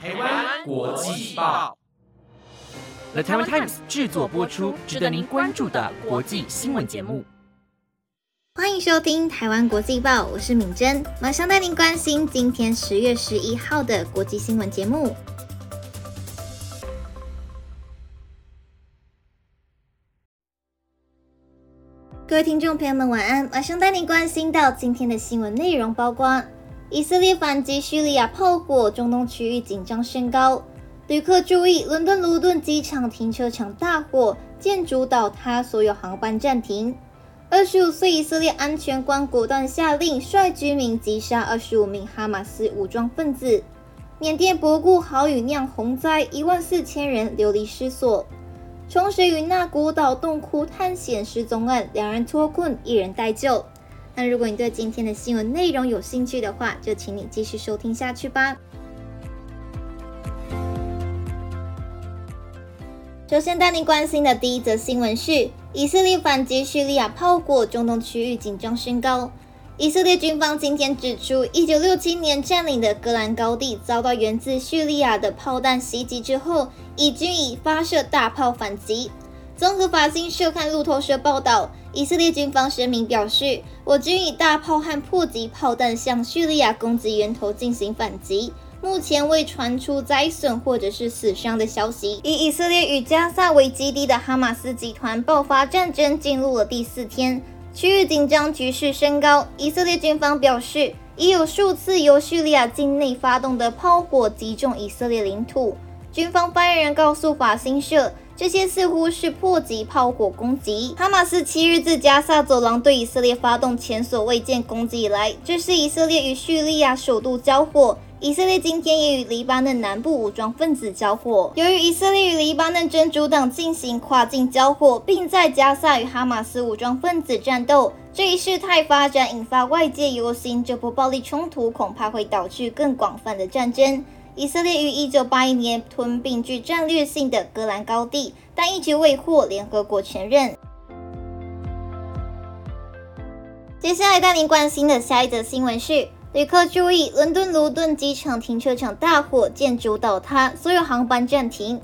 台湾国际报，The Taiwan Times 制作播出，值得您关注的国际新闻节目。欢迎收听台湾国际报，我是敏珍，马上带您关心今天十月十一号的国际新闻节目。各位听众朋友们，晚安！马上带您关心到今天的新闻内容，包括。以色列反击叙利亚炮火，中东区域紧张升高。旅客注意，伦敦卢顿机场停车场大火，建筑倒塌，所有航班暂停。二十五岁以色列安全官果断下令，率居民击杀二十五名哈马斯武装分子。缅甸博固豪雨酿洪灾，一万四千人流离失所。冲水与那古岛洞窟探险失踪案，两人脱困，一人待救。那如果你对今天的新闻内容有兴趣的话，就请你继续收听下去吧。首先带您关心的第一则新闻是：以色列反击叙利亚炮火，中东区域紧张升高。以色列军方今天指出，一九六七年占领的戈兰高地遭到源自叙利亚的炮弹袭击之后，以军已发射大炮反击。综合法新社看路透社报道。以色列军方声明表示，我军以大炮和迫击炮弹向叙利亚攻击源头进行反击，目前未传出灾损或者是死伤的消息。以以色列与加萨为基地的哈马斯集团爆发战争进入了第四天，区域紧张局势升高。以色列军方表示，已有数次由叙利亚境内发动的炮火击中以色列领土。军方发言人告诉法新社。这些似乎是迫击炮火攻击。哈马斯七日自加萨走廊对以色列发动前所未见攻击以来，这是以色列与叙利亚首度交火。以色列今天也与黎巴嫩南部武装分子交火。由于以色列与黎巴嫩真主党进行跨境交火，并在加萨与哈马斯武装分子战斗，这一事态发展引发外界忧心，这波暴力冲突恐怕会导致更广泛的战争。以色列于一九八一年吞并具战略性的戈兰高地，但一直未获联合国承认。接下来带您关心的下一则新闻是：旅客注意，伦敦卢顿机场停车场大火，建筑倒塌，所有航班暂停。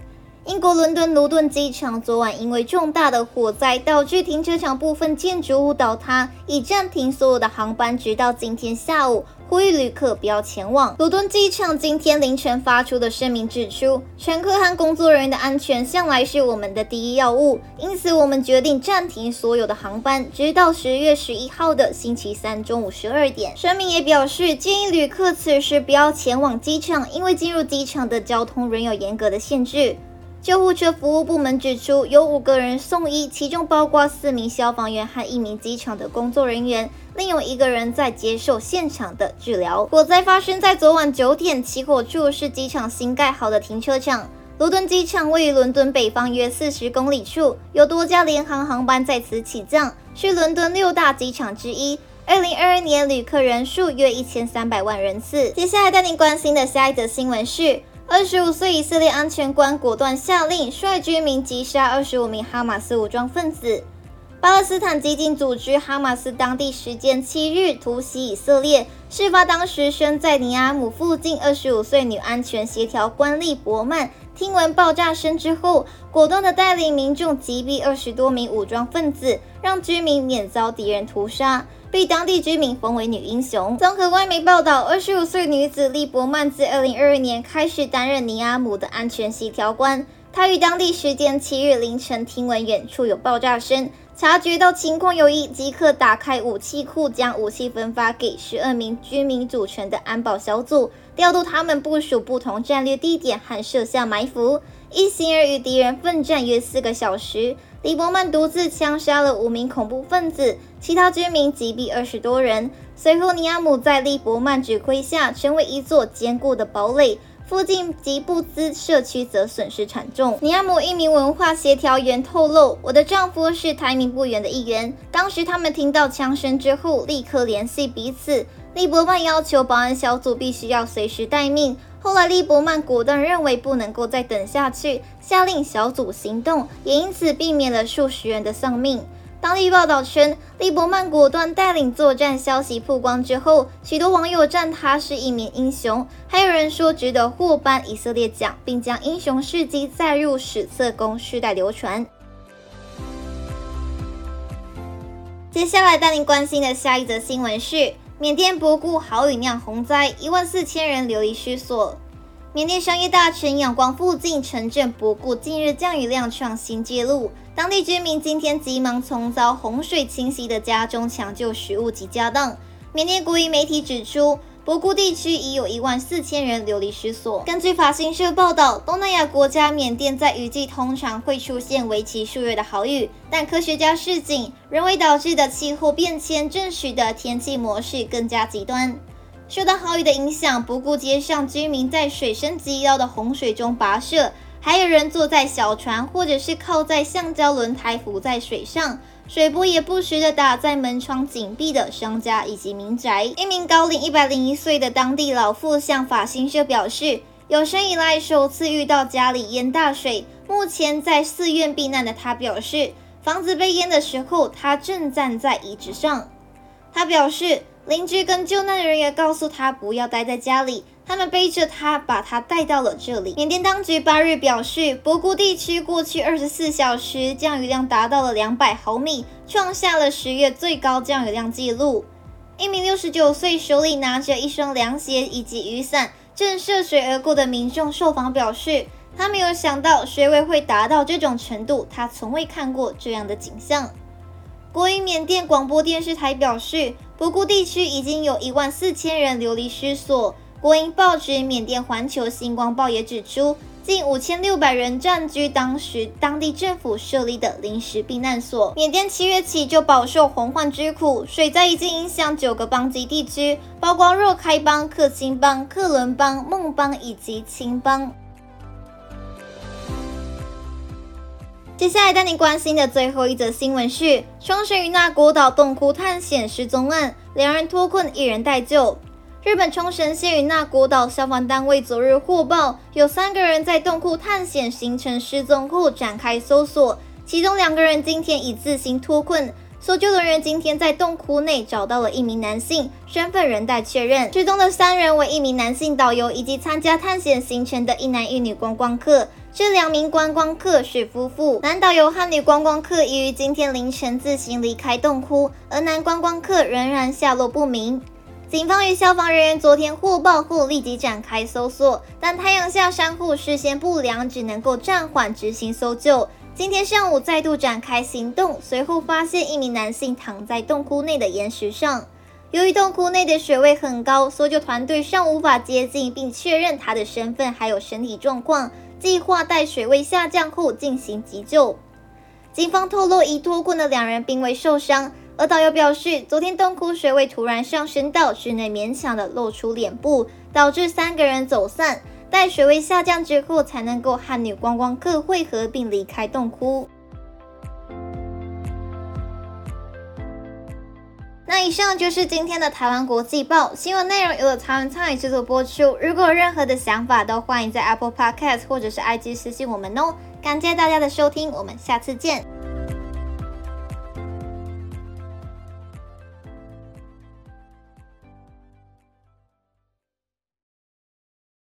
英国伦敦卢顿机场昨晚因为重大的火灾，导致停车场部分建筑物倒塌，已暂停所有的航班，直到今天下午。呼吁旅客不要前往伦敦机场。今天凌晨发出的声明指出，乘客和工作人员的安全向来是我们的第一要务，因此我们决定暂停所有的航班，直到十月十一号的星期三中午十二点。声明也表示，建议旅客此时不要前往机场，因为进入机场的交通仍有严格的限制。救护车服务部门指出，有五个人送医，其中包括四名消防员和一名机场的工作人员，另有一个人在接受现场的治疗。火灾发生在昨晚九点，起火处是机场新盖好的停车场。伦敦机场位于伦敦北方约四十公里处，有多架联航航班在此起降，是伦敦六大机场之一。二零二二年旅客人数约一千三百万人次。接下来带您关心的下一则新闻是。二十五岁以色列安全官果断下令，率居民击杀二十五名哈马斯武装分子。巴勒斯坦激进组织哈马斯当地时间七日突袭以色列，事发当时身在尼阿姆附近。二十五岁女安全协调官利伯曼听闻爆炸声之后，果断地带领民众击毙二十多名武装分子，让居民免遭敌人屠杀。被当地居民封为女英雄。综合外媒报道，二十五岁女子利伯曼自二零二二年开始担任尼阿姆的安全协调官。他于当地时间七日凌晨听闻远处有爆炸声，察觉到情况有异，即刻打开武器库，将武器分发给十二名居民组成的安保小组，调度他们部署不同战略地点和设下埋伏，一行人与敌人奋战约四个小时。李伯曼独自枪杀了五名恐怖分子，其他居民击毙二十多人。随后，尼亚姆在利伯曼指挥下成为一座坚固的堡垒，附近吉布兹社区则损失惨重。尼亚姆一名文化协调员透露：“我的丈夫是台民不远的一员，当时他们听到枪声之后，立刻联系彼此。利伯曼要求保安小组必须要随时待命。”后来，利伯曼果断认为不能够再等下去，下令小组行动，也因此避免了数十人的丧命。当地报道称，利伯曼果断带领作战消息曝光之后，许多网友赞他是一名英雄，还有人说值得获颁以色列奖，并将英雄事迹载入史册，供世代流传。接下来带您关心的下一则新闻是：缅甸博固豪雨酿洪灾，一万四千人流离失所。缅甸商业大城仰光附近城镇博固近日降雨量创新纪录，当地居民今天急忙从遭洪水侵袭的家中抢救食物及家当。缅甸国营媒体指出。博固地区已有一万四千人流离失所。根据法新社报道，东南亚国家缅甸在雨季通常会出现为期数月的好雨，但科学家示警，人为导致的气候变迁正使得天气模式更加极端。受到豪雨的影响，不顾街上居民在水深及腰的洪水中跋涉，还有人坐在小船或者是靠在橡胶轮胎浮在水上。水波也不时的打在门窗紧闭的商家以及民宅。一名高龄一百零一岁的当地老妇向法新社表示，有生以来首次遇到家里淹大水。目前在寺院避难的他表示，房子被淹的时候，他正站在椅子上。他表示，邻居跟救难人员告诉他不要待在家里。他们背着他，把他带到了这里。缅甸当局八日表示，博古地区过去二十四小时降雨量达到了两百毫米，创下了十月最高降雨量纪录。一名六十九岁、手里拿着一双凉鞋以及雨伞正涉水而过的民众受访表示，他没有想到水位会达到这种程度，他从未看过这样的景象。国营缅甸广播电视台表示，博固地区已经有一万四千人流离失所。国营报纸缅甸环球星光报也指出，近五千六百人占据当时当地政府设立的临时避难所。缅甸七月起就饱受洪患之苦，水灾已经影响九个邦及地区，包括若开邦、克钦邦、克伦邦、孟邦以及青邦。接下来带你关心的最后一则新闻是：双生与那国岛洞窟探险失踪案，两人脱困，一人待救。日本冲绳县与那国岛消防单位昨日获报，有三个人在洞窟探险行程失踪后展开搜索，其中两个人今天已自行脱困。搜救人员今天在洞窟内找到了一名男性，身份仍待确认。失踪的三人为一名男性导游以及参加探险行程的一男一女观光客。这两名观光客是夫妇，男导游和女观光客已于今天凌晨自行离开洞窟，而男观光客仍然下落不明。警方与消防人员昨天获报后立即展开搜索，但太阳下山后视线不良，只能够暂缓执行搜救。今天上午再度展开行动，随后发现一名男性躺在洞窟内的岩石上。由于洞窟内的水位很高，搜救团队尚无法接近并确认他的身份还有身体状况，计划待水位下降后进行急救。警方透露，已脱困的两人并未受伤。而导游表示，昨天洞窟水位突然上升到只能勉强的露出脸部，导致三个人走散。待水位下降之后，才能够和女观光客汇合并离开洞窟。那以上就是今天的台湾国际报新闻内容，由台湾参与制作播出。如果有任何的想法，都欢迎在 Apple Podcast 或者是 IG 私信我们哦。感谢大家的收听，我们下次见。